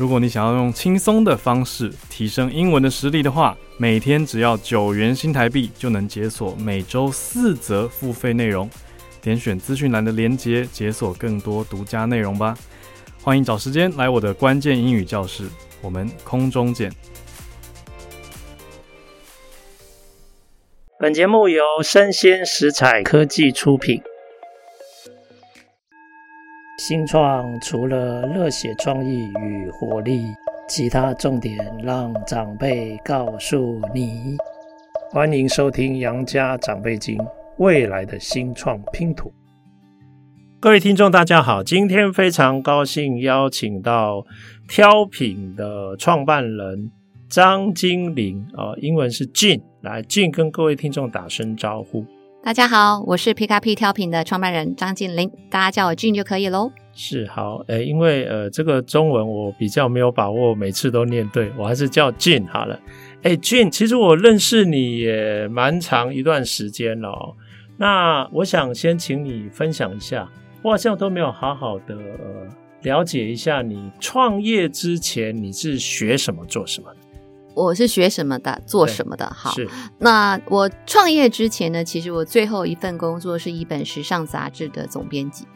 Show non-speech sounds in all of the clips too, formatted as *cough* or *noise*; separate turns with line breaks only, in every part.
如果你想要用轻松的方式提升英文的实力的话，每天只要九元新台币就能解锁每周四则付费内容。点选资讯栏的链接，解锁更多独家内容吧。欢迎找时间来我的关键英语教室，我们空中见。
本节目由生鲜食材科技出品。新创除了热血创意与活力，其他重点让长辈告诉你。欢迎收听《杨家长辈经》，未来的新创拼图。各位听众，大家好，今天非常高兴邀请到挑品的创办人张金玲啊，英文是 Jin，来，Jin 跟各位听众打声招呼。
大家好，我是 P K P 挑品的创办人张金玲，大家叫我俊就可以喽。
是好，诶，因为呃，这个中文我比较没有把握，每次都念对，我还是叫俊好了。诶俊其实我认识你也蛮长一段时间了哦。那我想先请你分享一下，我好像都没有好好的呃了解一下你创业之前你是学什么做什么。
我是学什么的，做什么的。好，
是。
那我创业之前呢，其实我最后一份工作是一本时尚杂志的总编辑。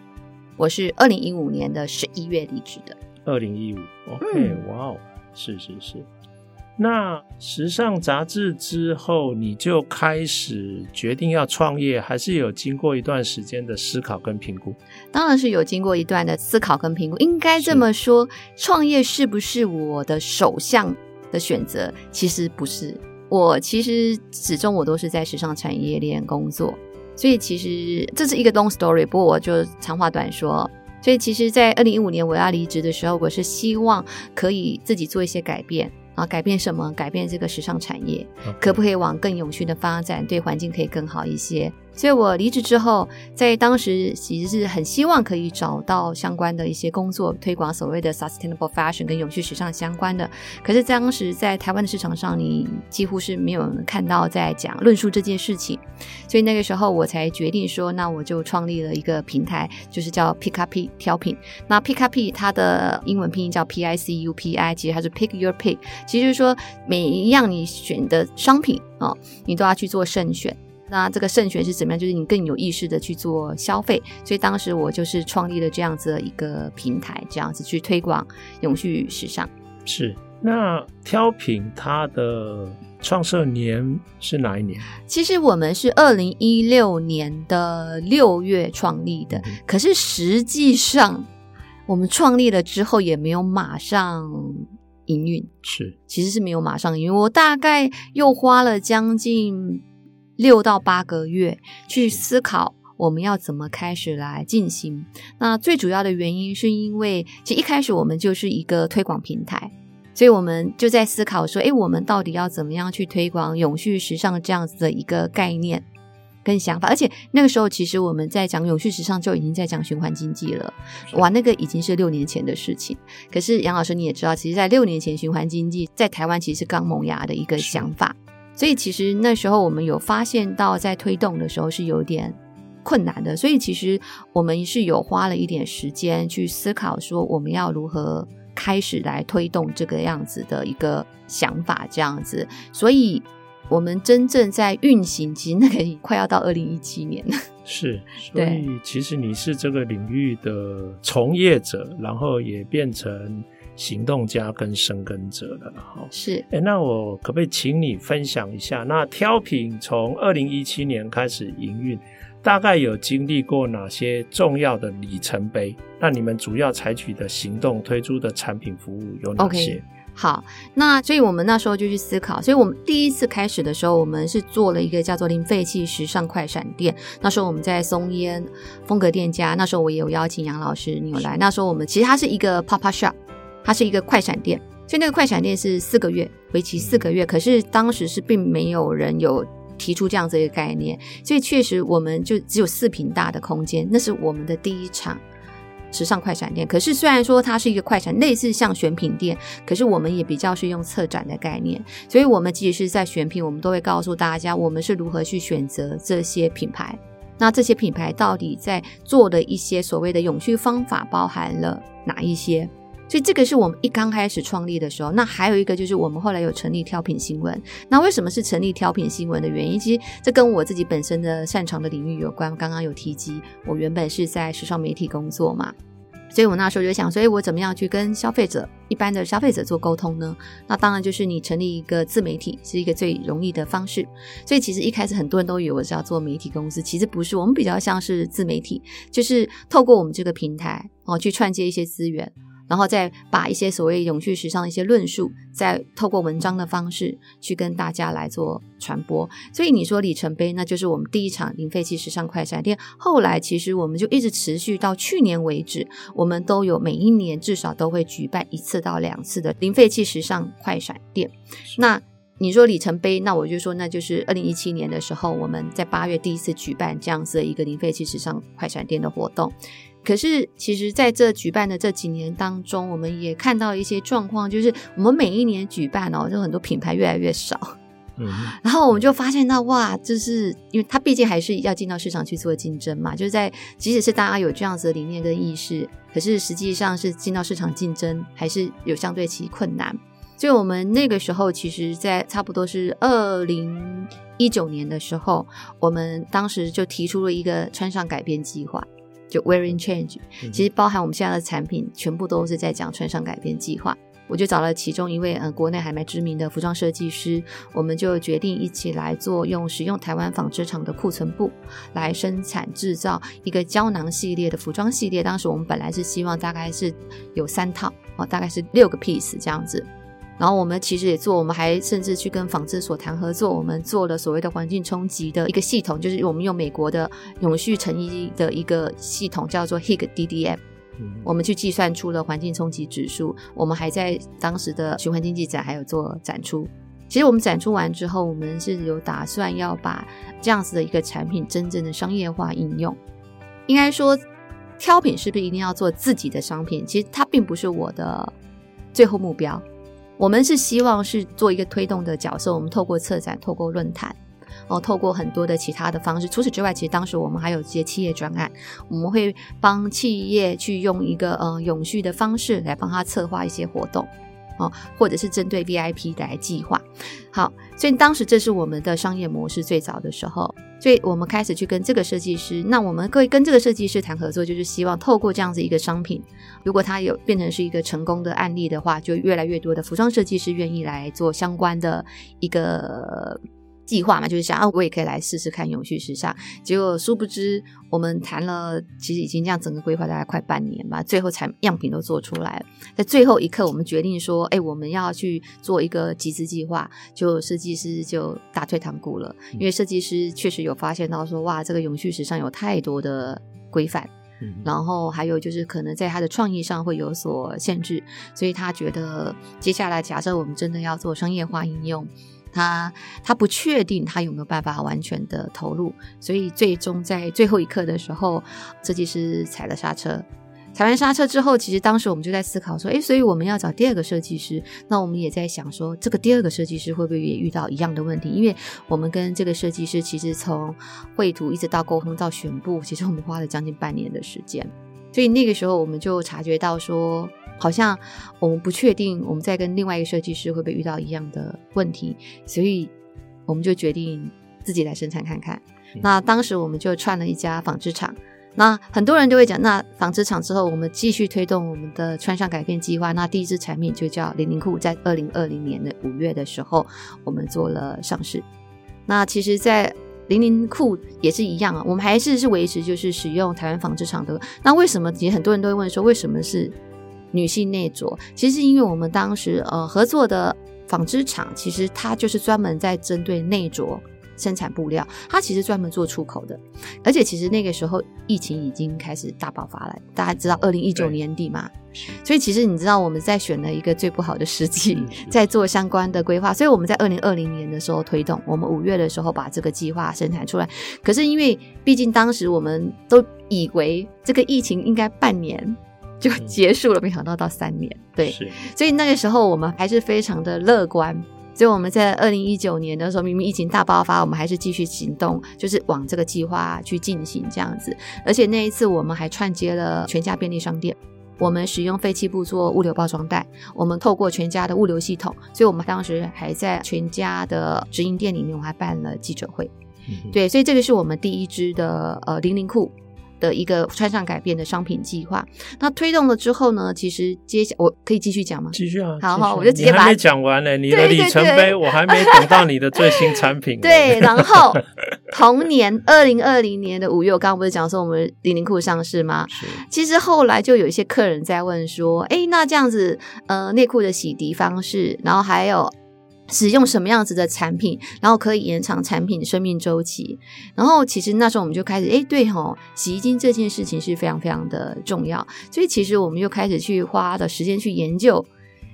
我是二零一五年的十一月离职的。
二零一五，OK，哇哦，是是是。那时尚杂志之后，你就开始决定要创业，还是有经过一段时间的思考跟评估？
当然是有经过一段的思考跟评估。应该这么说，创业是不是我的首项？的选择其实不是，我其实始终我都是在时尚产业链工作，所以其实这是一个 long story，不过我就长话短说。所以其实，在二零一五年我要离职的时候，我是希望可以自己做一些改变。啊，改变什么？改变这个时尚产业.可不可以往更永续的发展？对环境可以更好一些。所以我离职之后，在当时其实是很希望可以找到相关的一些工作，推广所谓的 sustainable fashion 跟永续时尚相关的。可是当时在台湾的市场上，你几乎是没有看到在讲论述这件事情。所以那个时候我才决定说，那我就创立了一个平台，就是叫 Pickup 挑品。那 Pickup 它的英文拼音叫 P I C U P I，其实它是 Pick Your Pick，其实就是说每一样你选的商品啊、你都要去做慎选。那这个慎选是怎么样？就是你更有意识的去做消费，所以当时我就是创立了这样子的一个平台，这样子去推广永续时尚。
是，那挑品它的创设年是哪一年？
其实我们是二零一六年的六月创立的，嗯、可是实际上我们创立了之后也没有马上营运，
是，
其实是没有马上营运，我大概又花了将近。六到八个月去思考我们要怎么开始来进行。那最主要的原因是因为，其实一开始我们就是一个推广平台，所以我们就在思考说，诶，我们到底要怎么样去推广永续时尚这样子的一个概念跟想法？而且那个时候，其实我们在讲永续时尚就已经在讲循环经济了。哇，那个已经是六年前的事情。可是杨老师你也知道，其实，在六年前，循环经济在台湾其实是刚萌芽的一个想法。所以其实那时候我们有发现到，在推动的时候是有点困难的。所以其实我们是有花了一点时间去思考，说我们要如何开始来推动这个样子的一个想法，这样子。所以我们真正在运行，其实那个快要到 *laughs* 二零一七年了。
是，所以其实你是这个领域的从业者，然后也变成。行动家跟生根者了，哈，
是，
哎，那我可不可以请你分享一下？那挑品从二零一七年开始营运，大概有经历过哪些重要的里程碑？那你们主要采取的行动、推出的产品服务有哪些？Okay,
好，那所以我们那时候就去思考，所以我们第一次开始的时候，我们是做了一个叫做零废弃时尚快闪店。那时候我们在松烟风格店家，那时候我也有邀请杨老师，你有来。那时候我们其实它是一个 pop up shop。它是一个快闪店，所以那个快闪店是四个月，为期四个月。可是当时是并没有人有提出这样子一个概念，所以确实我们就只有四平大的空间，那是我们的第一场时尚快闪店。可是虽然说它是一个快闪，类似像选品店，可是我们也比较是用策展的概念，所以我们即使是在选品，我们都会告诉大家我们是如何去选择这些品牌。那这些品牌到底在做的一些所谓的永续方法包含了哪一些？所以这个是我们一刚开始创立的时候。那还有一个就是我们后来有成立挑品新闻。那为什么是成立挑品新闻的原因？其实这跟我自己本身的擅长的领域有关。刚刚有提及，我原本是在时尚媒体工作嘛。所以我那时候就想，所以我怎么样去跟消费者、一般的消费者做沟通呢？那当然就是你成立一个自媒体是一个最容易的方式。所以其实一开始很多人都以为我是要做媒体公司，其实不是，我们比较像是自媒体，就是透过我们这个平台哦去串接一些资源。然后再把一些所谓永续时尚的一些论述，再透过文章的方式去跟大家来做传播。所以你说里程碑，那就是我们第一场零废弃时尚快闪店。后来其实我们就一直持续到去年为止，我们都有每一年至少都会举办一次到两次的零废弃时尚快闪店。那你说里程碑，那我就说那就是二零一七年的时候，我们在八月第一次举办这样子的一个零废弃时尚快闪店的活动。可是，其实在这举办的这几年当中，我们也看到一些状况，就是我们每一年举办哦，就很多品牌越来越少。嗯，*laughs* 然后我们就发现到，哇，就是因为它毕竟还是要进到市场去做竞争嘛，就是在即使是大家有这样子的理念跟意识，可是实际上是进到市场竞争还是有相对其困难。所以我们那个时候，其实，在差不多是二零一九年的时候，我们当时就提出了一个穿上改变计划。就 Wearing Change，其实包含我们现在的产品，全部都是在讲穿上改变计划。我就找了其中一位，嗯，国内还蛮知名的服装设计师，我们就决定一起来做，用使用台湾纺织厂的库存布来生产制造一个胶囊系列的服装系列。当时我们本来是希望大概是有三套，哦，大概是六个 piece 这样子。然后我们其实也做，我们还甚至去跟纺织所谈合作，我们做了所谓的环境冲击的一个系统，就是我们用美国的永续成衣的一个系统，叫做 Higg DDM，我们去计算出了环境冲击指数。我们还在当时的循环经济展还有做展出。其实我们展出完之后，我们是有打算要把这样子的一个产品真正的商业化应用。应该说，挑品是不是一定要做自己的商品？其实它并不是我的最后目标。我们是希望是做一个推动的角色，我们透过策展、透过论坛，哦，透过很多的其他的方式。除此之外，其实当时我们还有一些企业专案，我们会帮企业去用一个呃永续的方式来帮他策划一些活动。哦，或者是针对 VIP 来计划，好，所以当时这是我们的商业模式最早的时候，所以我们开始去跟这个设计师，那我们可以跟这个设计师谈合作，就是希望透过这样子一个商品，如果它有变成是一个成功的案例的话，就越来越多的服装设计师愿意来做相关的一个。计划嘛，就是想啊，我也可以来试试看永续时尚。结果殊不知，我们谈了，其实已经这样整个规划大概快半年吧，最后才样品都做出来了。在最后一刻，我们决定说，哎，我们要去做一个集资计划，就设计师就打退堂鼓了，因为设计师确实有发现到说，哇，这个永续时尚有太多的规范，嗯，然后还有就是可能在他的创意上会有所限制，所以他觉得接下来假设我们真的要做商业化应用。他他不确定他有没有办法完全的投入，所以最终在最后一刻的时候，设计师踩了刹车。踩完刹车之后，其实当时我们就在思考说，诶，所以我们要找第二个设计师。那我们也在想说，这个第二个设计师会不会也遇到一样的问题？因为我们跟这个设计师其实从绘图一直到沟通到选布，其实我们花了将近半年的时间。所以那个时候我们就察觉到说。好像我们不确定，我们在跟另外一个设计师会不会遇到一样的问题，所以我们就决定自己来生产看看。嗯、那当时我们就串了一家纺织厂。那很多人就会讲，那纺织厂之后，我们继续推动我们的穿上改变计划。那第一支产品就叫零零裤，在二零二零年的五月的时候，我们做了上市。那其实，在零零库也是一样啊，我们还是是维持就是使用台湾纺织厂的。那为什么？其实很多人都会问说，为什么是？女性内着，其实是因为我们当时呃合作的纺织厂，其实它就是专门在针对内着生产布料，它其实专门做出口的。而且其实那个时候疫情已经开始大爆发了，大家知道二零一九年底嘛，所以其实你知道我们在选了一个最不好的时机，在做相关的规划。所以我们在二零二零年的时候推动，我们五月的时候把这个计划生产出来。可是因为毕竟当时我们都以为这个疫情应该半年就结束了，没想到到三年，对，所以那个时候我们还是非常的乐观。所以我们在二零一九年的时候，明明疫情大爆发，我们还是继续行动，就是往这个计划去进行这样子。而且那一次我们还串接了全家便利商店，我们使用废弃布做物流包装袋，我们透过全家的物流系统，所以我们当时还在全家的直营店里面，我还办了记者会。嗯、对，所以这个是我们第一支的呃零零裤。的一个穿上改变的商品计划，那推动了之后呢？其实接下我可以继续讲吗？
继续啊！
好好，我就直接把它
讲完呢。你的里程碑，我还没等到你的最新产品。*laughs*
对，然后同年二零二零年的五月，我刚刚不是讲说我们零零裤上市吗？是。其实后来就有一些客人在问说：“哎，那这样子，呃，内裤的洗涤方式，然后还有。”使用什么样子的产品，然后可以延长产品的生命周期。然后其实那时候我们就开始，哎，对吼，洗衣精这件事情是非常非常的重要。所以其实我们又开始去花的时间去研究，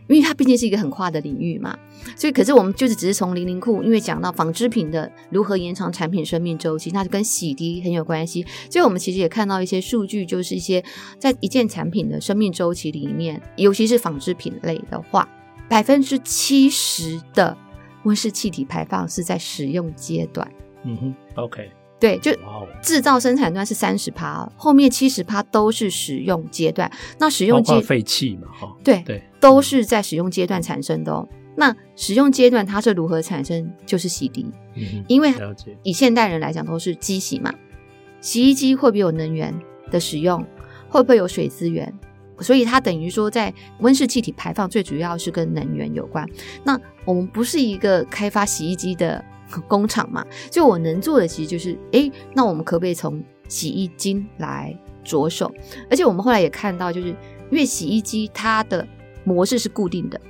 因为它毕竟是一个很跨的领域嘛。所以可是我们就是只是从零零库，因为讲到纺织品的如何延长产品生命周期，那就跟洗涤很有关系。所以我们其实也看到一些数据，就是一些在一件产品的生命周期里面，尤其是纺织品类的话。百分之七十的温室气体排放是在使用阶段。
嗯哼，OK，
对，就制造生产端是三十趴，后面七十趴都是使用阶段。那使用阶
废气嘛，哈，
对对，都是在使用阶段产生的哦。那使用阶段它是如何产生？就是洗涤。嗯，因为以现代人来讲都是机洗嘛，洗衣机会不会有能源的使用？会不会有水资源？所以它等于说，在温室气体排放最主要是跟能源有关。那我们不是一个开发洗衣机的 *laughs* 工厂嘛？就我能做的其实就是，诶，那我们可不可以从洗衣精来着手？而且我们后来也看到，就是因为洗衣机它的模式是固定的，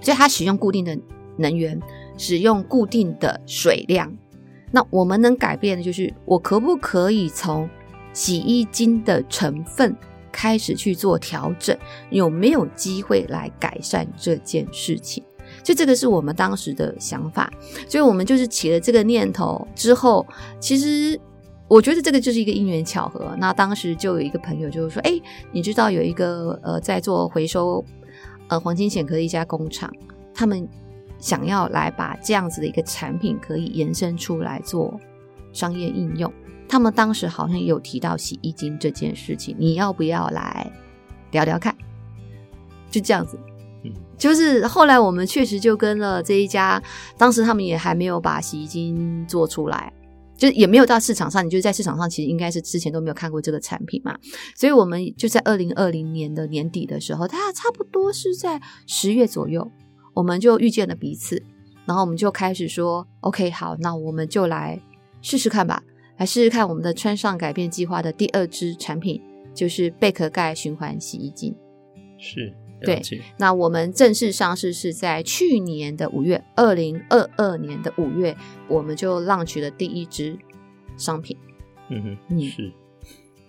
所以它使用固定的能源，使用固定的水量。那我们能改变的就是，我可不可以从洗衣精的成分，开始去做调整，有没有机会来改善这件事情？就这个是我们当时的想法，所以我们就是起了这个念头之后，其实我觉得这个就是一个因缘巧合。那当时就有一个朋友就是说：“哎，你知道有一个呃在做回收呃黄金显壳的一家工厂，他们想要来把这样子的一个产品可以延伸出来做商业应用。”他们当时好像有提到洗衣精这件事情，你要不要来聊聊看？就这样子，嗯，就是后来我们确实就跟了这一家，当时他们也还没有把洗衣精做出来，就也没有到市场上。你就在市场上，其实应该是之前都没有看过这个产品嘛。所以我们就在二零二零年的年底的时候，它差不多是在十月左右，我们就遇见了彼此，然后我们就开始说：“OK，好，那我们就来试试看吧。”来试试看我们的穿上改变计划的第二支产品，就是贝壳盖循环洗衣精。
是，
对。那我们正式上市是在去年的五月，二零二二年的五月，我们就 launch 了第一支商品。
嗯哼，嗯是。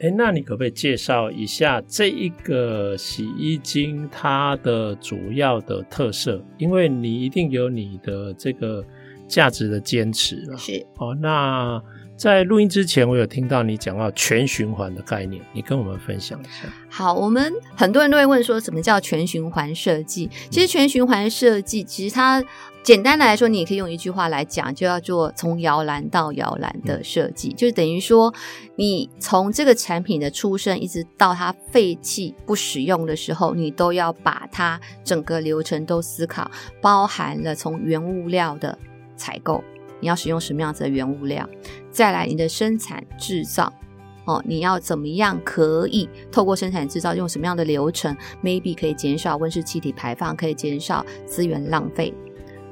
哎，那你可不可以介绍一下这一个洗衣精它的主要的特色？因为你一定有你的这个价值的坚持了。
是。
哦，那。在录音之前，我有听到你讲到全循环的概念，你跟我们分享一下。
好，我们很多人都会问说，什么叫全循环设计？其实全循环设计，其实它简单来说，你也可以用一句话来讲，就叫做从摇篮到摇篮的设计，嗯、就是等于说，你从这个产品的出生，一直到它废弃不使用的时候，你都要把它整个流程都思考，包含了从原物料的采购。你要使用什么样子的原物料？再来，你的生产制造哦，你要怎么样可以透过生产制造用什么样的流程？maybe 可以减少温室气体排放，可以减少资源浪费。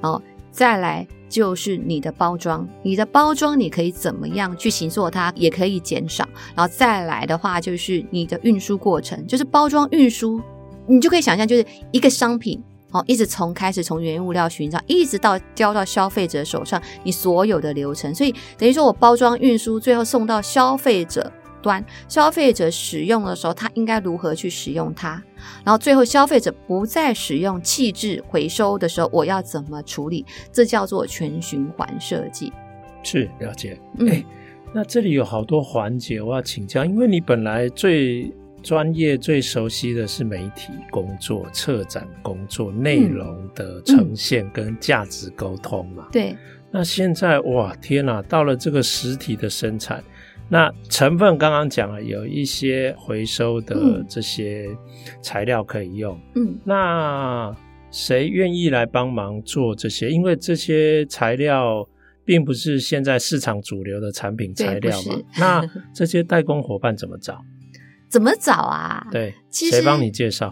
哦，再来就是你的包装，你的包装你可以怎么样去形塑它，也可以减少。然后再来的话，就是你的运输过程，就是包装运输，你就可以想象，就是一个商品哦，一直从开始从原物料寻找，一直到交到消费者手上，你所有的流程，所以等于说我包装运输，最后送到消费者端，消费者使用的时候，他应该如何去使用它？然后最后消费者不再使用弃置回收的时候，我要怎么处理？这叫做全循环设计。
是了解。嗯、欸，那这里有好多环节，我要请教，因为你本来最。专业最熟悉的是媒体工作、策展工作、内容的呈现跟价值沟通嘛？
嗯嗯、对。
那现在哇，天哪！到了这个实体的生产，那成分刚刚讲了，有一些回收的这些材料可以用。嗯。那谁愿意来帮忙做这些？因为这些材料并不是现在市场主流的产品材料嘛。那这些代工伙伴怎么找？
怎么找啊？
对，谁帮你介绍？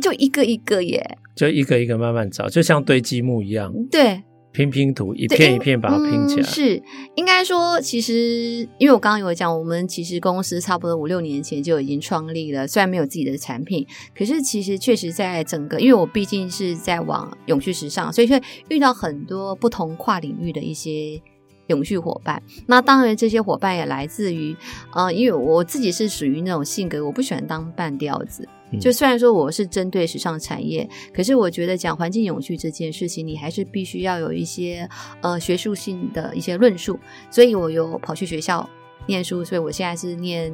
就一个一个耶，
就一个一个慢慢找，就像堆积木一样。
对，
拼拼图，一片一片把它拼起来。
嗯、是，应该说，其实因为我刚刚有讲，我们其实公司差不多五六年前就已经创立了，虽然没有自己的产品，可是其实确实在整个，因为我毕竟是在往永续时尚，所以会遇到很多不同跨领域的一些。永续伙伴，那当然这些伙伴也来自于，呃，因为我自己是属于那种性格，我不喜欢当半吊子。嗯、就虽然说我是针对时尚产业，可是我觉得讲环境永续这件事情，你还是必须要有一些呃学术性的一些论述。所以我有跑去学校念书，所以我现在是念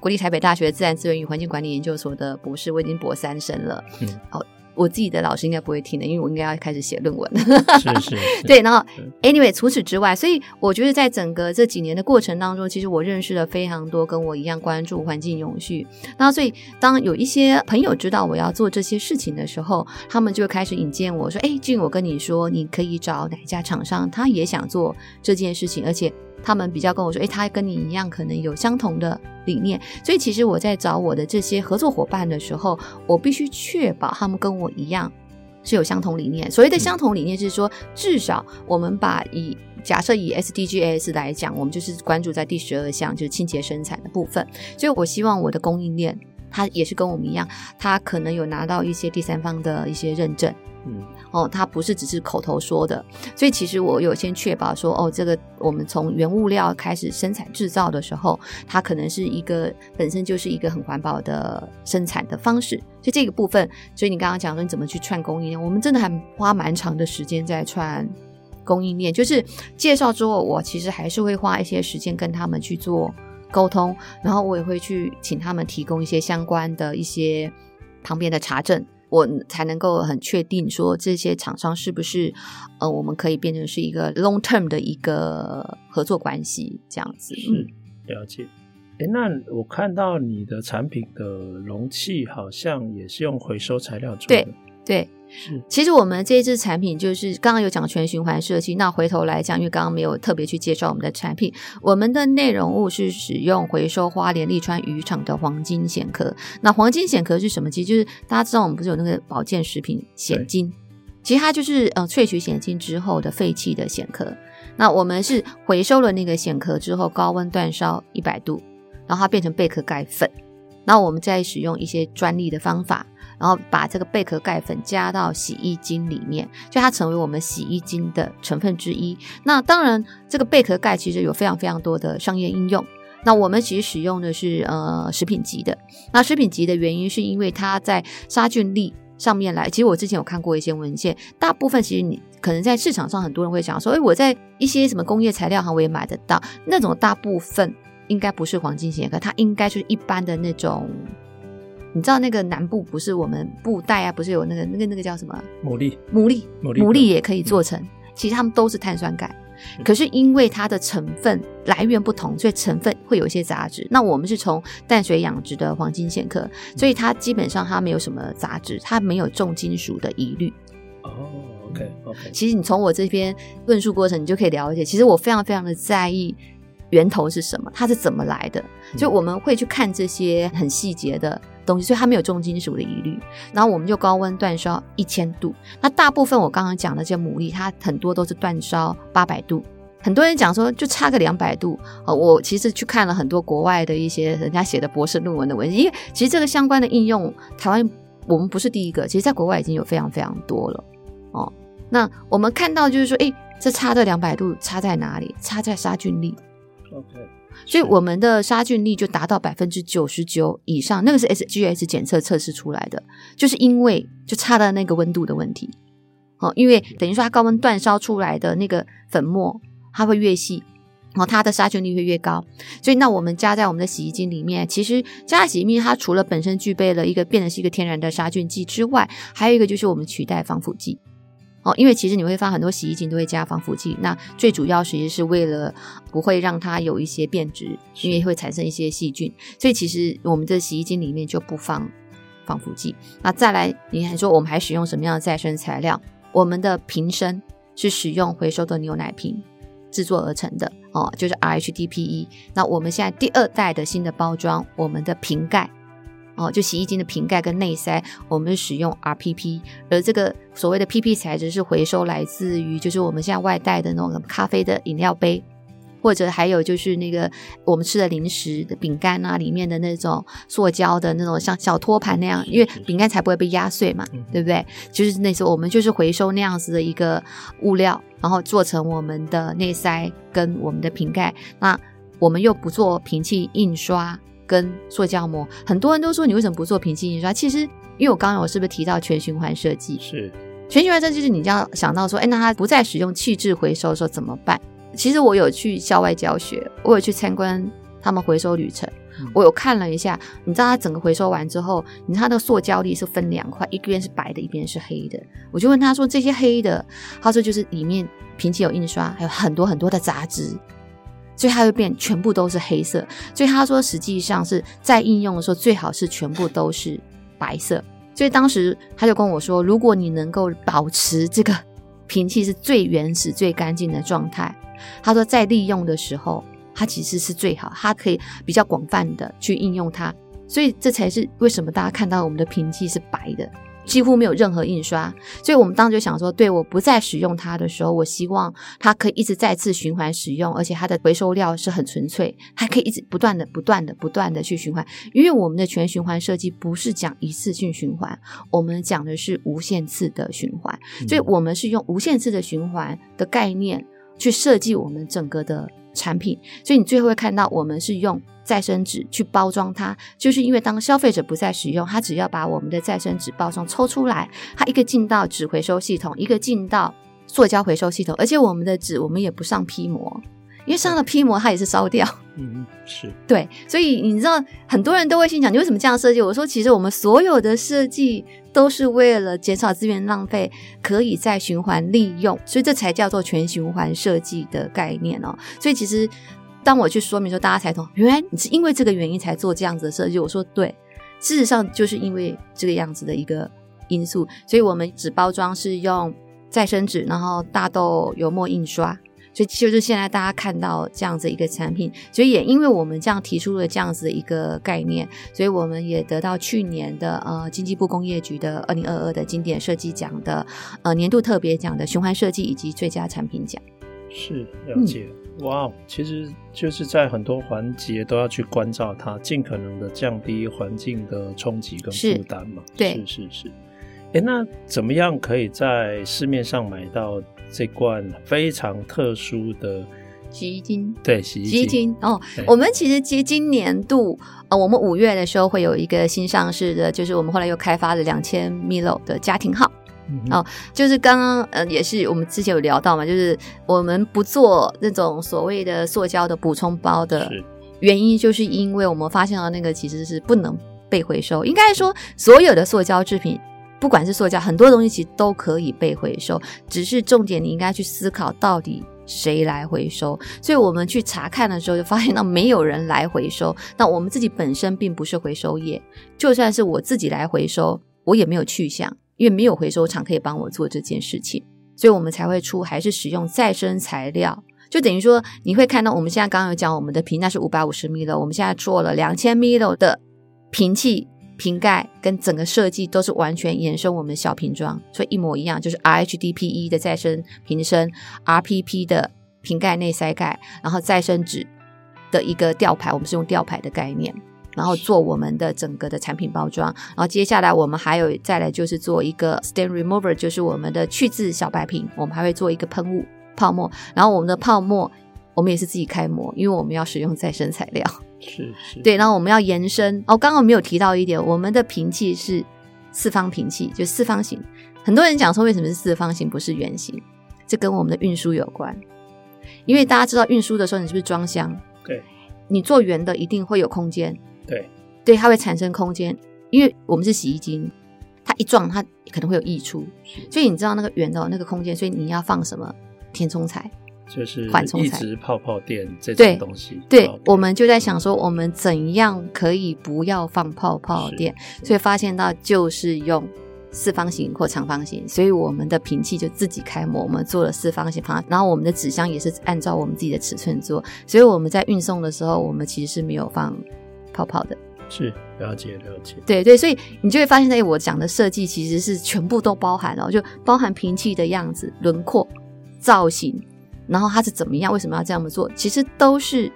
国立台北大学自然资源与环境管理研究所的博士，我已经博三生了。嗯，好。我自己的老师应该不会听的，因为我应该要开始写论文了。
是是，是。*laughs*
对，然后，anyway，除此之外，所以我觉得在整个这几年的过程当中，其实我认识了非常多跟我一样关注环境永续。那所以，当有一些朋友知道我要做这些事情的时候，他们就开始引荐我说：“哎，俊，我跟你说，你可以找哪一家厂商，他也想做这件事情，而且。”他们比较跟我说，诶，他跟你一样，可能有相同的理念。所以其实我在找我的这些合作伙伴的时候，我必须确保他们跟我一样是有相同理念。所谓的相同理念是说，至少我们把以假设以 SDGs 来讲，我们就是关注在第十二项，就是清洁生产的部分。所以我希望我的供应链，它也是跟我们一样，它可能有拿到一些第三方的一些认证。嗯，哦，它不是只是口头说的，所以其实我有先确保说，哦，这个我们从原物料开始生产制造的时候，它可能是一个本身就是一个很环保的生产的方式，就这个部分。所以你刚刚讲说你怎么去串供应链，我们真的还花蛮长的时间在串供应链。就是介绍之后，我其实还是会花一些时间跟他们去做沟通，然后我也会去请他们提供一些相关的一些旁边的查证。我才能够很确定说，这些厂商是不是呃，我们可以变成是一个 long term 的一个合作关系这样子。
是，了解。诶，那我看到你的产品的容器好像也是用回收材料做的。
对。对，是。其实我们这一支产品就是刚刚有讲全循环设计。那回头来讲，因为刚刚没有特别去介绍我们的产品，我们的内容物是使用回收花莲利川渔场的黄金蚬壳。那黄金蚬壳是什么？其实就是大家知道我们不是有那个保健食品蚬精，其实它就是呃萃取蚬金之后的废弃的蚬壳。那我们是回收了那个蚬壳之后，高温煅烧一百度，然后它变成贝壳钙粉。那我们再使用一些专利的方法。然后把这个贝壳盖粉加到洗衣精里面，就它成为我们洗衣精的成分之一。那当然，这个贝壳盖其实有非常非常多的商业应用。那我们其实使用的是呃食品级的。那食品级的原因是因为它在杀菌力上面来。其实我之前有看过一些文献，大部分其实你可能在市场上很多人会讲说，哎，我在一些什么工业材料行我也买得到那种，大部分应该不是黄金蚬壳，它应该就是一般的那种。你知道那个南部不是我们布袋啊，不是有那个那个那个叫什么？
牡蛎，
牡蛎，牡蛎也可以做成。嗯、其实它们都是碳酸钙，嗯、可是因为它的成分来源不同，所以成分会有一些杂质。那我们是从淡水养殖的黄金蚬壳，所以它基本上它没有什么杂质，它没有重金属的疑虑。
哦，OK OK。
其实你从我这边论述过程，你就可以了解，其实我非常非常的在意源头是什么，它是怎么来的。就我们会去看这些很细节的。东西，所以它没有重金属的疑虑。然后我们就高温煅烧一千度。那大部分我刚刚讲的这些牡蛎，它很多都是煅烧八百度。很多人讲说就差个两百度。呃，我其实去看了很多国外的一些人家写的博士论文的文献，因为其实这个相关的应用，台湾我们不是第一个，其实在国外已经有非常非常多了哦。那我们看到就是说，诶，这差这两百度差在哪里？差在杀菌力。
OK，
所以我们的杀菌力就达到百分之九十九以上，那个是 SGS 检测测试出来的，就是因为就差在那个温度的问题。哦，因为等于说它高温煅烧出来的那个粉末，它会越细，然后它的杀菌率会越高。所以那我们加在我们的洗衣精里面，其实加在洗衣精，它除了本身具备了一个变成是一个天然的杀菌剂之外，还有一个就是我们取代防腐剂。哦，因为其实你会发很多洗衣精都会加防腐剂，那最主要其实是为了不会让它有一些变质，因为会产生一些细菌。所以其实我们的洗衣精里面就不放防腐剂。那再来，你还说我们还使用什么样的再生材料？我们的瓶身是使用回收的牛奶瓶制作而成的哦，就是 RHDPE。那我们现在第二代的新的包装，我们的瓶盖哦，就洗衣精的瓶盖跟内塞，我们是使用 RPP。而这个所谓的 PP 材质是回收来自于，就是我们现在外带的那种咖啡的饮料杯。或者还有就是那个我们吃的零食的饼干啊，里面的那种塑胶的那种像小托盘那样，因为饼干才不会被压碎嘛，对不对？就是那时候我们就是回收那样子的一个物料，然后做成我们的内塞跟我们的瓶盖。那我们又不做瓶器印刷跟塑胶膜，很多人都说你为什么不做瓶器印刷？其实因为我刚刚我是不是提到全循环设计？
是
全循环设计，就是你要想到说，哎，那它不再使用弃置回收的时候怎么办？其实我有去校外教学，我有去参观他们回收旅程，嗯、我有看了一下。你知道它整个回收完之后，你知道他的塑胶粒是分两块，一边是白的，一边是黑的。我就问他说：“这些黑的，他说就是里面瓶器有印刷，还有很多很多的杂质，所以它会变全部都是黑色。所以他说实际上是在应用的时候，最好是全部都是白色。所以当时他就跟我说，如果你能够保持这个瓶器是最原始、最干净的状态。”他说，在利用的时候，它其实是最好，它可以比较广泛的去应用它，所以这才是为什么大家看到我们的瓶器是白的，几乎没有任何印刷。所以我们当时就想说，对，我不再使用它的时候，我希望它可以一直再次循环使用，而且它的回收料是很纯粹，它可以一直不断的、不断的、不断的去循环。因为我们的全循环设计不是讲一次性循环，我们讲的是无限次的循环，所以我们是用无限次的循环的概念。去设计我们整个的产品，所以你最后会看到我们是用再生纸去包装它，就是因为当消费者不再使用，他只要把我们的再生纸包装抽出来，它一个进到纸回收系统，一个进到塑胶回收系统，而且我们的纸我们也不上批膜。因为上了批膜，它也是烧掉。
嗯，是 *laughs*
对，所以你知道，很多人都会心想，你为什么这样设计？我说，其实我们所有的设计都是为了减少资源浪费，可以再循环利用，所以这才叫做全循环设计的概念哦。所以其实当我去说明说，大家才懂，原来你是因为这个原因才做这样子的设计。我说对，事实上就是因为这个样子的一个因素，所以我们纸包装是用再生纸，然后大豆油墨印刷。所以就是现在大家看到这样子一个产品，所以也因为我们这样提出了这样子的一个概念，所以我们也得到去年的呃经济部工业局的二零二二的经典设计奖的呃年度特别奖的循环设计以及最佳产品奖。
是了解，嗯、哇，其实就是在很多环节都要去关照它，尽可能的降低环境的冲击跟负担嘛。
对，
是是是。哎，那怎么样可以在市面上买到？这罐非常特殊的
洗衣精，
对，洗衣精，
洗衣精哦。我们其实接今年度，呃，我们五月的时候会有一个新上市的，就是我们后来又开发了两千 ml 的家庭号。嗯、哦，就是刚刚呃，也是我们之前有聊到嘛，就是我们不做那种所谓的塑胶的补充包的原因，就是因为我们发现了那个其实是不能被回收，应该说所有的塑胶制品。不管是塑胶，很多东西其实都可以被回收，只是重点你应该去思考到底谁来回收。所以我们去查看的时候，就发现到没有人来回收。那我们自己本身并不是回收业，就算是我自己来回收，我也没有去向，因为没有回收厂可以帮我做这件事情。所以我们才会出，还是使用再生材料，就等于说你会看到我们现在刚刚有讲我们的瓶，那是五百五十 ml，我们现在做了两千 ml 的瓶器。瓶盖跟整个设计都是完全延伸我们小瓶装，所以一模一样，就是 RHDPE 的再生瓶身，RPP 的瓶盖内塞盖，然后再生纸的一个吊牌，我们是用吊牌的概念。然后做我们的整个的产品包装。然后接下来我们还有再来就是做一个 stain remover，就是我们的去渍小白瓶，我们还会做一个喷雾泡沫。然后我们的泡沫我们也是自己开模，因为我们要使用再生材料。
是是。
对，然后我们要延伸。哦，刚刚没有提到一点，我们的瓶器是四方瓶器，就四方形。很多人讲说为什么是四方形不是圆形？这跟我们的运输有关。因为大家知道运输的时候，你是不是装箱？
对。
你做圆的一定会有空间。
对。
对，它会产生空间，因为我们是洗衣机，它一撞它可能会有溢出，所以你知道那个圆的那个空间，所以你要放什么填充材，
就是
缓冲材、
一直泡泡垫这种东西。
对，对我们就在想说，我们怎样可以不要放泡泡垫，所以发现到就是用。四方形或长方形，所以我们的瓶器就自己开模，我们做了四方形方，然后我们的纸箱也是按照我们自己的尺寸做，所以我们在运送的时候，我们其实是没有放泡泡的。
是，了解了解。
对对，所以你就会发现，哎，我讲的设计其实是全部都包含了，就包含瓶器的样子、轮廓、造型，然后它是怎么样，为什么要这样做，其实都是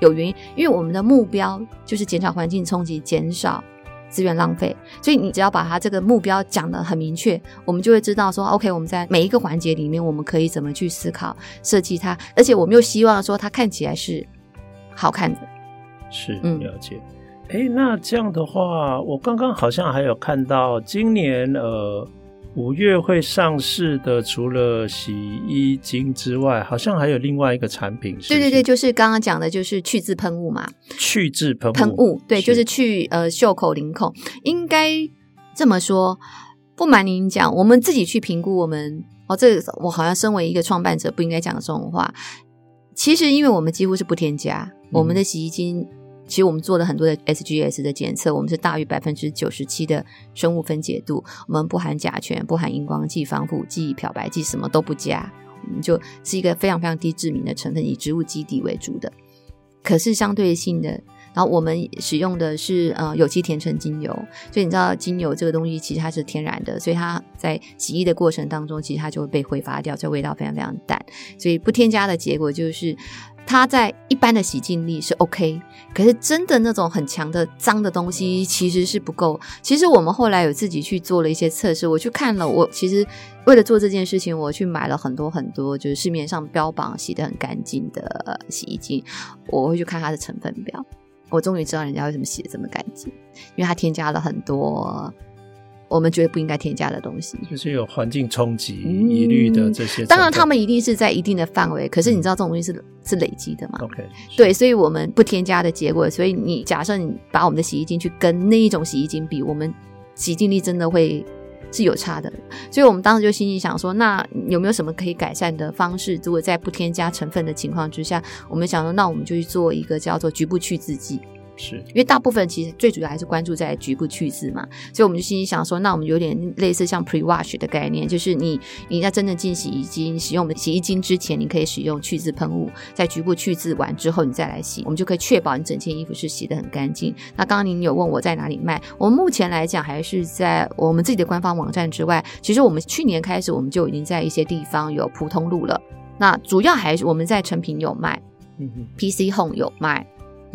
有原因，因为我们的目标就是减少环境冲击，减少。资源浪费，所以你只要把它这个目标讲得很明确，我们就会知道说，OK，我们在每一个环节里面，我们可以怎么去思考设计它，而且我们又希望说它看起来是好看的。
是，嗯，了解。那这样的话，我刚刚好像还有看到今年呃。五月会上市的，除了洗衣精之外，好像还有另外一个产品是不是？
对对对，就是刚刚讲的，就是去渍喷雾嘛。
去渍喷
喷雾，对，是就是去呃袖口、领口。应该这么说，不瞒您讲，我们自己去评估我们哦，这个我好像身为一个创办者，不应该讲这种话。其实，因为我们几乎是不添加、嗯、我们的洗衣精。其实我们做了很多的 SGS 的检测，我们是大于百分之九十七的生物分解度，我们不含甲醛，不含荧光剂、防腐剂、漂白剂，什么都不加，我们就是一个非常非常低致敏的成分，以植物基底为主的。可是相对性的，然后我们使用的是呃有机甜橙精油，所以你知道精油这个东西其实它是天然的，所以它在洗衣的过程当中，其实它就会被挥发掉，这味道非常非常淡，所以不添加的结果就是。它在一般的洗净力是 OK，可是真的那种很强的脏的东西其实是不够。其实我们后来有自己去做了一些测试，我去看了，我其实为了做这件事情，我去买了很多很多，就是市面上标榜洗得很干净的洗衣精，我会去看它的成分表。我终于知道人家为什么洗的这么干净，因为它添加了很多。我们觉得不应该添加的东西，
就是有环境冲击疑虑的这些、嗯。
当然，他们一定是在一定的范围。可是你知道这种东西是、嗯、是累积的嘛
？OK，
对，所以我们不添加的结果。所以你假设你把我们的洗衣精去跟那一种洗衣精比，我们洗净力真的会是有差的。所以我们当时就心里想说，那有没有什么可以改善的方式？如果在不添加成分的情况之下，我们想说，那我们就去做一个叫做局部去渍剂。
是
因为大部分其实最主要还是关注在局部去渍嘛，所以我们就心里想说，那我们有点类似像 pre-wash 的概念，就是你你在真正进洗衣精使用我们的洗衣精之前，你可以使用去渍喷雾，在局部去渍完之后，你再来洗，我们就可以确保你整件衣服是洗得很干净。那刚刚您有问我在哪里卖，我们目前来讲还是在我们自己的官方网站之外，其实我们去年开始我们就已经在一些地方有普通路了。那主要还是我们在成品有卖，，PC Home 有卖。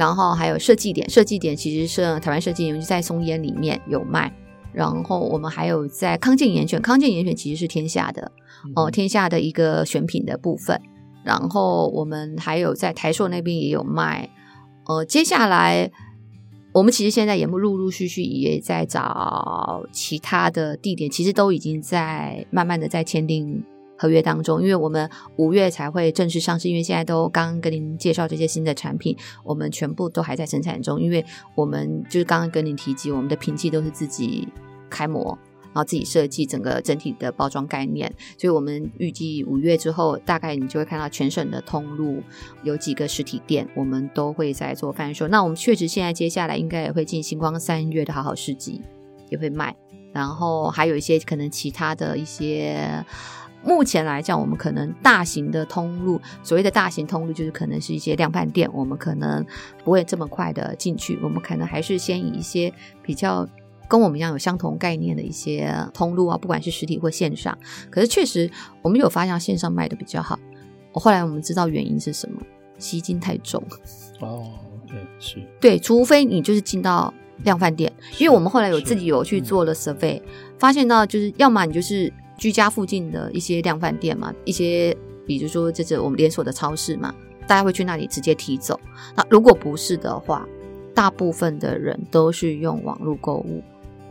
然后还有设计点，设计点其实是台湾设计点，就在松烟里面有卖。然后我们还有在康健严选，康健严选其实是天下的哦、呃，天下的一个选品的部分。然后我们还有在台硕那边也有卖。呃，接下来我们其实现在也陆陆续续也在找其他的地点，其实都已经在慢慢的在签订。合约当中，因为我们五月才会正式上市，因为现在都刚刚跟您介绍这些新的产品，我们全部都还在生产中。因为我们就是刚刚跟您提及，我们的瓶器都是自己开模，然后自己设计整个整体的包装概念，所以我们预计五月之后，大概你就会看到全省的通路有几个实体店，我们都会在做贩售。那我们确实现在接下来应该也会进星光三月的好好市集也会卖，然后还有一些可能其他的一些。目前来讲，我们可能大型的通路，所谓的大型通路，就是可能是一些量贩店，我们可能不会这么快的进去，我们可能还是先以一些比较跟我们一样有相同概念的一些通路啊，不管是实体或线上。可是确实，我们有发现线上卖的比较好。后来我们知道原因是什么，吸金太重。
哦，对，是，
对，除非你就是进到量贩店，因为我们后来有自己有去做了 survey，嗯，发现到就是要么你就是居家附近的一些量贩店嘛，一些比如说这是我们连锁的超市嘛，大家会去那里直接提走。那如果不是的话，大部分的人都是用网络购物。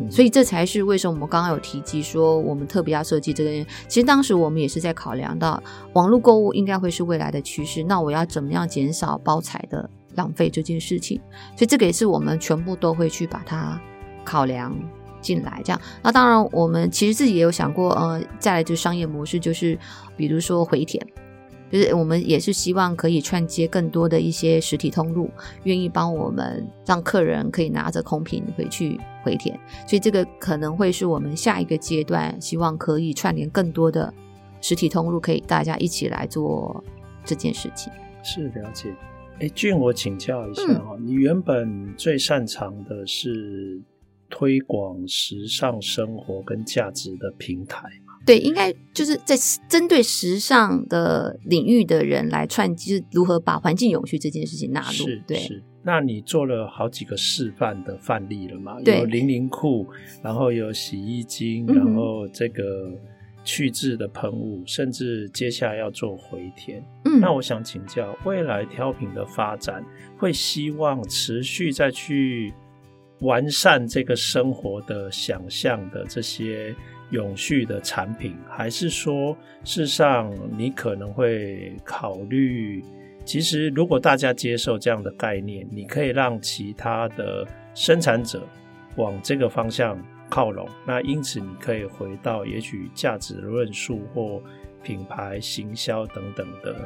所以这才是为什么我们刚刚有提及说我们特别要设计这个。其实当时我们也是在考量到网络购物应该会是未来的趋势，那我要怎么样减少包材的浪费这件事情？所以这个也是我们全部都会去把它考量进来。这样，那当然我们其实自己也有想过，呃，再来就是商业模式，就是比如说回填。就是我们也是希望可以串接更多的一些实体通路，愿意帮我们让客人可以拿着空瓶回去回填，所以这个可能会是我们下一个阶段，希望可以串联更多的实体通路，可以大家一起来做这件事情。
是了解。哎，俊，我请教一下哈，嗯，你原本最擅长的是推广时尚生活跟价值的平台
嘛。对，应该就是在针对时尚的领域的人来串，就是如何把环境永续这件事情纳入。
是，
对，
是。那你做了好几个示范的范例了嘛？有零零裤，然后有洗衣精，然后这个去渍的喷雾，甚至接下来要做回填。嗯，那我想请教，未来挑品的发展会希望持续再去完善这个生活的想象的这些。永续的产品，还是说，事实上你可能会考虑，其实如果大家接受这样的概念，你可以让其他的生产者往这个方向靠拢。那因此，你可以回到也许价值论述或品牌行销等等的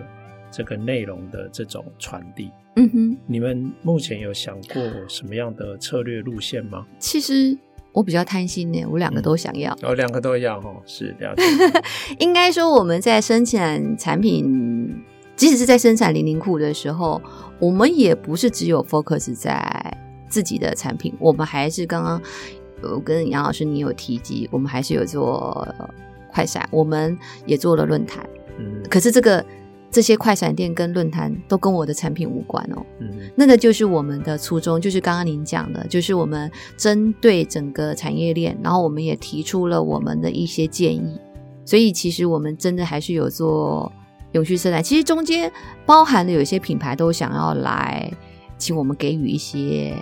这个内容的这种传递。
嗯哼，
你们目前有想过什么样的策略路线吗？
其实。我比较贪心呢，我两个都想要。
哦、两个都要哦，是了解。*laughs*
应该说我们在生产产品，即使是在生产零零库的时候，我们也不是只有 focus 在自己的产品，我们还是刚刚我跟杨老师你有提及，我们还是有做快闪，我们也做了论坛。嗯，可是这个。这些快闪店跟论坛都跟我的产品无关哦。嗯，那个就是我们的初衷，就是刚刚您讲的，就是我们针对整个产业链，然后我们也提出了我们的一些建议。所以其实我们真的还是有做永续生态。其实中间包含了有一些品牌都想要来请我们给予一些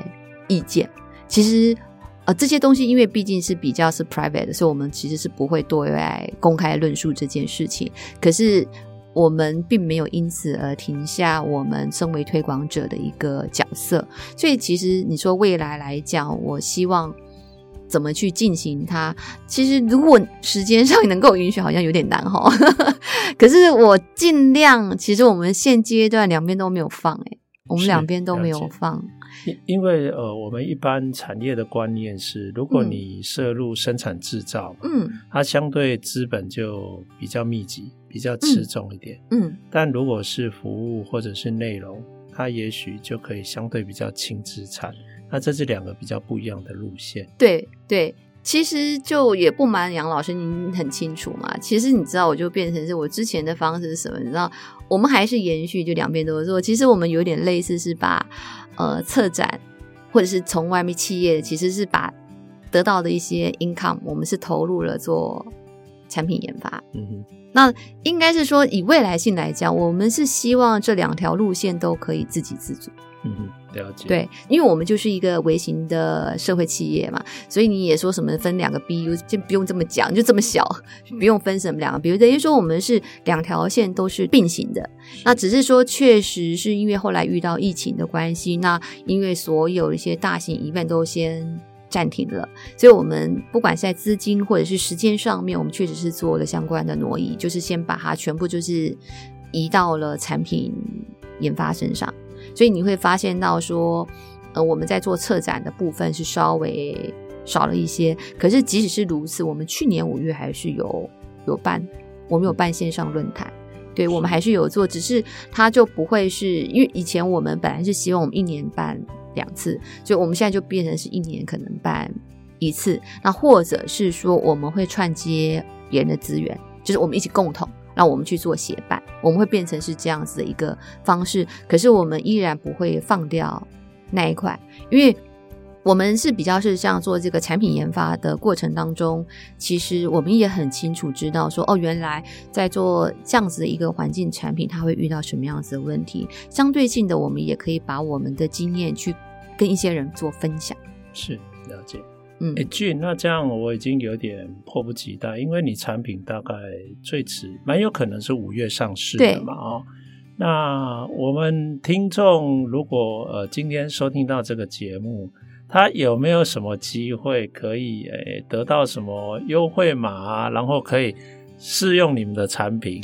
意见。其实呃这些东西因为毕竟是比较是 private 的，所以我们其实是不会对外公开论述这件事情。可是。我们并没有因此而停下我们身为推广者的一个角色，所以其实你说未来来讲，我希望怎么去进行它？其实如果时间上能够允许，好像有点难哈。*laughs* 可是我尽量，其实我们现阶段两边都没有放，诶，我们两边都没有放。
因因为呃，我们一般产业的观念是，如果你涉入生产制造，嗯，它相对资本就比较密集，比较吃重一点，嗯，嗯，但如果是服务或者是内容，它也许就可以相对比较轻资产。那这是两个比较不一样的路线。
对对，其实就也不瞒杨老师，您很清楚嘛。其实你知道，我就变成是我之前的方式是什么？你知道，我们还是延续，就两边都做。其实我们有点类似，是把。呃，策展或者是从外面企业，其实是把得到的一些 income，我们是投入了做产品研发。嗯哼，那应该是说以未来性来讲，我们是希望这两条路线都可以自给自足。
嗯哼。了解。
对，因为我们就是一个微型的社会企业嘛，所以你也说什么分两个 BU 就不用这么讲，就这么小，不用分什么两个 BU。等于说我们是两条线都是并行的，那只是说确实是因为后来遇到疫情的关系，那因为所有一些大型 event 都先暂停了，所以我们不管是在资金或者是时间上面，我们确实是做了相关的挪移，就是先把它全部就是移到了产品研发身上。所以你会发现到说，呃，我们在做策展的部分是稍微少了一些。可是即使是如此，我们去年五月还是有有办，我们有办线上论坛，对，我们还是有做，只是它就不会是因为以前我们本来是希望我们一年办两次，所以我们现在就变成是一年可能办一次。那或者是说我们会串接别人的资源，就是我们一起共同。让我们去做协办，我们会变成是这样子的一个方式。可是我们依然不会放掉那一块，因为我们是比较是像做这个产品研发的过程当中，其实我们也很清楚知道说，哦，原来在做这样子的一个环境产品，它会遇到什么样子的问题。相对性的，我们也可以把我们的经验去跟一些人做分享。
是，了解。
嗯，
哎，Jean，那这样我已经有点迫不及待，因为你产品大概最迟蛮有可能是五月上市的嘛，哦。那我们听众如果呃今天收听到这个节目，他有没有什么机会可以诶得到什么优惠码啊，然后可以试用你们的产品？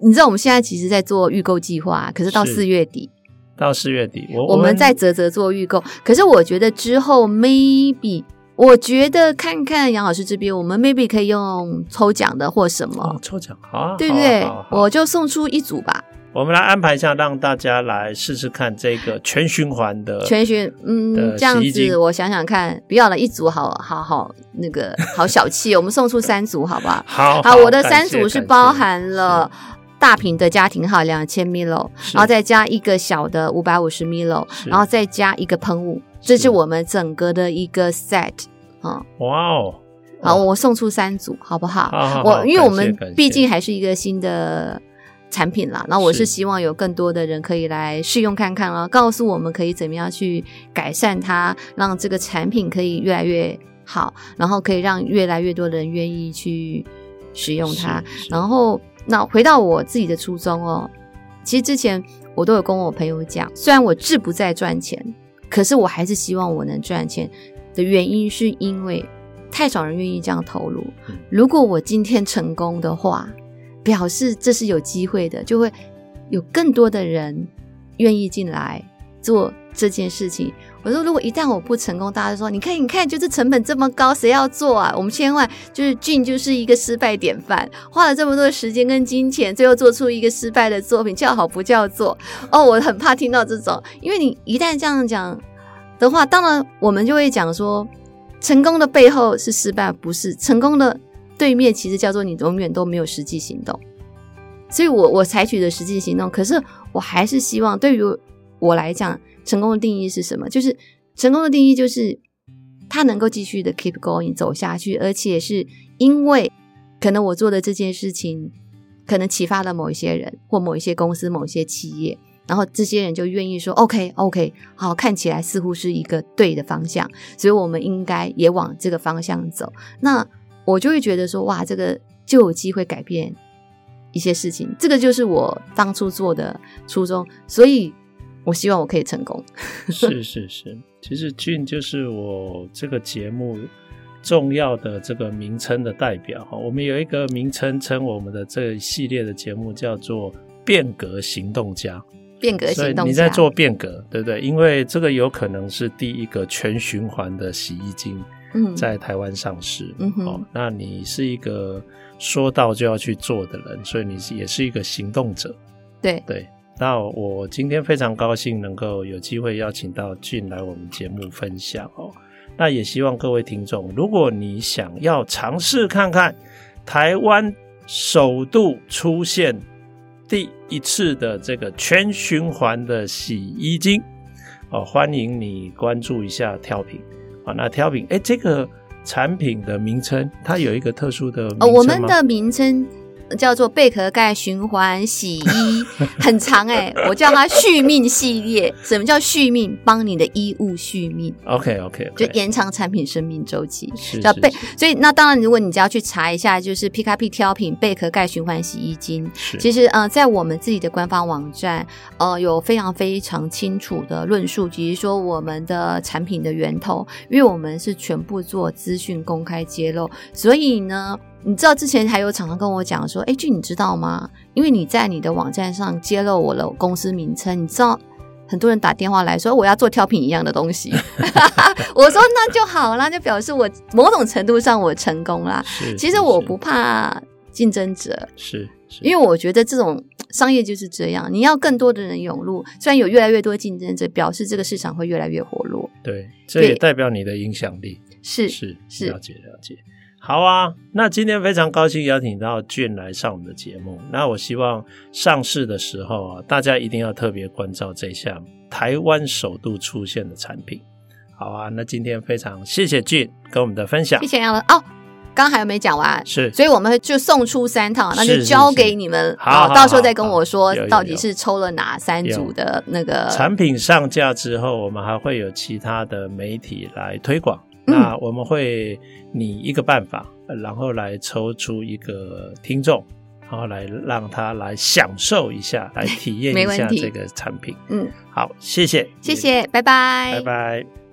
你知道我们现在其实在做预购计划，可是到四月底，
到四月底，我
我们在啧啧做预购。可是我觉得之后 maybe，我觉得看看杨老师这边，我们 maybe 可以用抽奖的或什么、
哦、抽奖，好、啊，
对不
对？
我就送出一组吧。
我们来安排一下，让大家来试试看这个全循环的
全循，嗯，这样子我想想看，不要了一组好，好好好，那个好小气，我们送出三组，好不好？*laughs*
好，
好，我的三组是包含了大瓶的家庭号两千 ml，然后再加一个小的五百五十 ml，然后再加一个喷雾，这是我们整个的一个 set 啊。哇哦，好，我送出三组，好不好？
好好好，
我因为我们毕竟还是一个新的。产品啦，那我是希望有更多的人可以来试用看看啊，告诉我们可以怎么样去改善它，让这个产品可以越来越好，然后可以让越来越多的人愿意去使用它。然后，那回到我自己的初衷哦，其实之前我都有跟我朋友讲，虽然我志不在赚钱，可是我还是希望我能赚钱的原因是因为太少人愿意这样投入。如果我今天成功的话。表示这是有机会的，就会有更多的人愿意进来做这件事情。我说，如果一旦我不成功，大家说：“你看，你看，就是成本这么高，谁要做啊？”我们千万就是俊就是一个失败典范，花了这么多的时间跟金钱，最后做出一个失败的作品，叫好不叫座。哦，我很怕听到这种，因为你一旦这样讲的话，当然我们就会讲说，成功的背后是失败，不是成功的。对面其实叫做你永远都没有实际行动，所以我我采取的实际行动，可是我还是希望对于我来讲，成功的定义是什么？就是成功的定义就是他能够继续的 keep going 走下去，而且是因为可能我做的这件事情，可能启发了某一些人或某一些公司、某一些企业，然后这些人就愿意说 OK OK，好，看起来似乎是一个对的方向，所以我们应该也往这个方向走。那我就会觉得说，哇，这个就有机会改变一些事情，这个就是我当初做的初衷，所以我希望我可以成功。*laughs*
是是是，其实 Jean 就是我这个节目重要的这个名称的代表哈。我们有一个名称称我们的这一系列的节目叫做“变革行动家”。
变革行动家，
你在做变革，对不对？因为这个有可能是第一个全循环的洗衣精。在台湾上市，嗯哼，哦，那你是一个说到就要去做的人，所以你也是一个行动者，
对
对。那我今天非常高兴能够有机会邀请到 Jean 来我们节目分享哦。那也希望各位听众，如果你想要尝试看看台湾首度出现第一次的这个全循环的洗衣精，哦，欢迎你关注一下挑品。好，那调饼，哎，这个产品的名称，它有一个特殊的名称？
哦，我们的名称。叫做贝壳盖循环洗衣，*laughs* 很长哎、欸，我叫它续命系列。什么叫续命？帮你的衣物续命。
OK OK，, okay.
就延长产品生命周期。
是
叫贝，所以那当然，如果你只要去查一下，就是 PKP 挑品贝壳盖循环洗衣精。其实呃，在我们自己的官方网站，呃，有非常非常清楚的论述，比如说我们的产品的源头，因为我们是全部做资讯公开揭露，所以呢。你知道之前还有厂商跟我讲说，哎，Jean，你知道吗？因为你在你的网站上揭露我的公司名称，你知道很多人打电话来说我要做挑品一样的东西。*laughs* *laughs* 我说那就好啦，就表示我某种程度上我成功啦。其实我不怕竞争者，
是，是，
因为我觉得这种商业就是这样，你要更多的人涌入，虽然有越来越多竞争者，表示这个市场会越来越活络。
对，这也代表你的影响力。
是
是，
是，
了解了解。好啊，那今天非常高兴邀请到俊来上我们的节目。那我希望上市的时候啊，大家一定要特别关照这项台湾首度出现的产品。好啊，那今天非常谢谢俊跟我们的分享。
谢谢杨乐哦，刚还有没讲完？
是，
所以我们就送出三套，那就交给你们。
好，
到时候再跟我说到底是抽了哪三组的那个
产品上架之后，我们还会有其他的媒体来推广。那我们会拟一个办法，然后来抽出一个听众，然后来让他来享受一下，来体验一下这个产品。嗯，好，谢谢，
谢谢，拜拜，
拜拜。